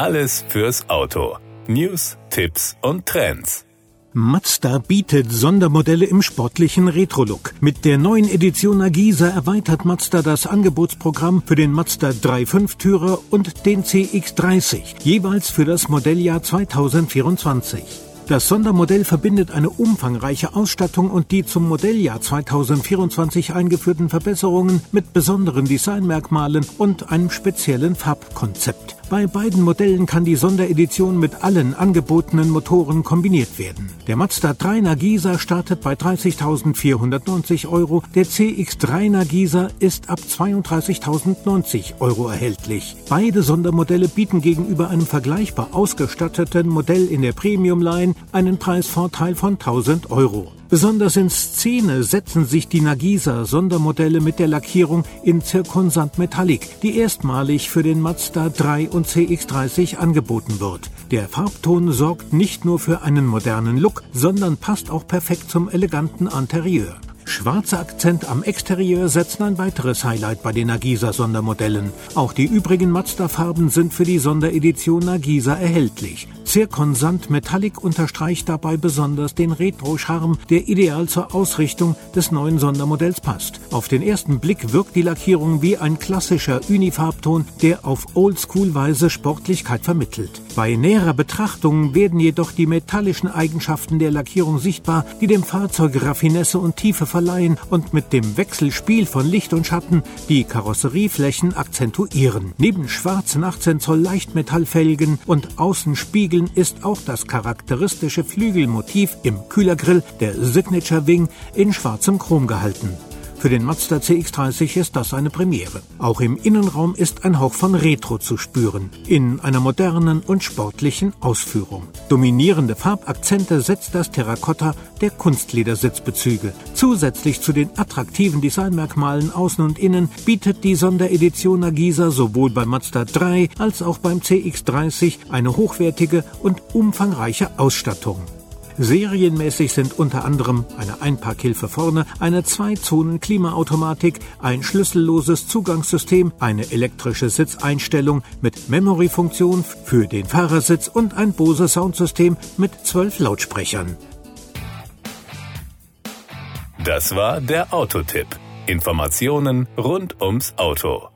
Alles fürs Auto. News, Tipps und Trends. Mazda bietet Sondermodelle im sportlichen Retro-Look. Mit der neuen Edition Nagisa erweitert Mazda das Angebotsprogramm für den Mazda 3 Fünftürer und den CX30, jeweils für das Modelljahr 2024. Das Sondermodell verbindet eine umfangreiche Ausstattung und die zum Modelljahr 2024 eingeführten Verbesserungen mit besonderen Designmerkmalen und einem speziellen Farbkonzept. Bei beiden Modellen kann die Sonderedition mit allen angebotenen Motoren kombiniert werden. Der Mazda 3 Nagisa startet bei 30.490 Euro, der CX3 Nagisa ist ab 32.090 Euro erhältlich. Beide Sondermodelle bieten gegenüber einem vergleichbar ausgestatteten Modell in der Premium Line einen Preisvorteil von 1000 Euro. Besonders in Szene setzen sich die Nagisa Sondermodelle mit der Lackierung in Zirkonsand Metallic, die erstmalig für den Mazda 3 und CX30 angeboten wird. Der Farbton sorgt nicht nur für einen modernen Look, sondern passt auch perfekt zum eleganten Interieur. Schwarze Akzent am Exterieur setzen ein weiteres Highlight bei den Nagisa Sondermodellen. Auch die übrigen Mazda-Farben sind für die Sonderedition Nagisa erhältlich. Zirkonsand Metallic unterstreicht dabei besonders den Retro-Charme, der ideal zur Ausrichtung des neuen Sondermodells passt. Auf den ersten Blick wirkt die Lackierung wie ein klassischer Unifarbton, der auf Oldschool-Weise Sportlichkeit vermittelt. Bei näherer Betrachtung werden jedoch die metallischen Eigenschaften der Lackierung sichtbar, die dem Fahrzeug Raffinesse und Tiefe verleihen und mit dem Wechselspiel von Licht und Schatten die Karosserieflächen akzentuieren. Neben schwarzen 18 Zoll Leichtmetallfelgen und Außenspiegeln ist auch das charakteristische Flügelmotiv im Kühlergrill der Signature Wing in schwarzem Chrom gehalten. Für den Mazda CX-30 ist das eine Premiere. Auch im Innenraum ist ein Hauch von Retro zu spüren, in einer modernen und sportlichen Ausführung. Dominierende Farbakzente setzt das Terrakotta der Kunstledersitzbezüge. Zusätzlich zu den attraktiven Designmerkmalen außen und innen bietet die Sonderedition Nagisa sowohl beim Mazda 3 als auch beim CX-30 eine hochwertige und umfangreiche Ausstattung. Serienmäßig sind unter anderem eine Einparkhilfe vorne, eine Zwei-Zonen-Klimaautomatik, ein schlüsselloses Zugangssystem, eine elektrische Sitzeinstellung mit Memory-Funktion für den Fahrersitz und ein Bose Soundsystem mit zwölf Lautsprechern. Das war der Autotipp. Informationen rund ums Auto.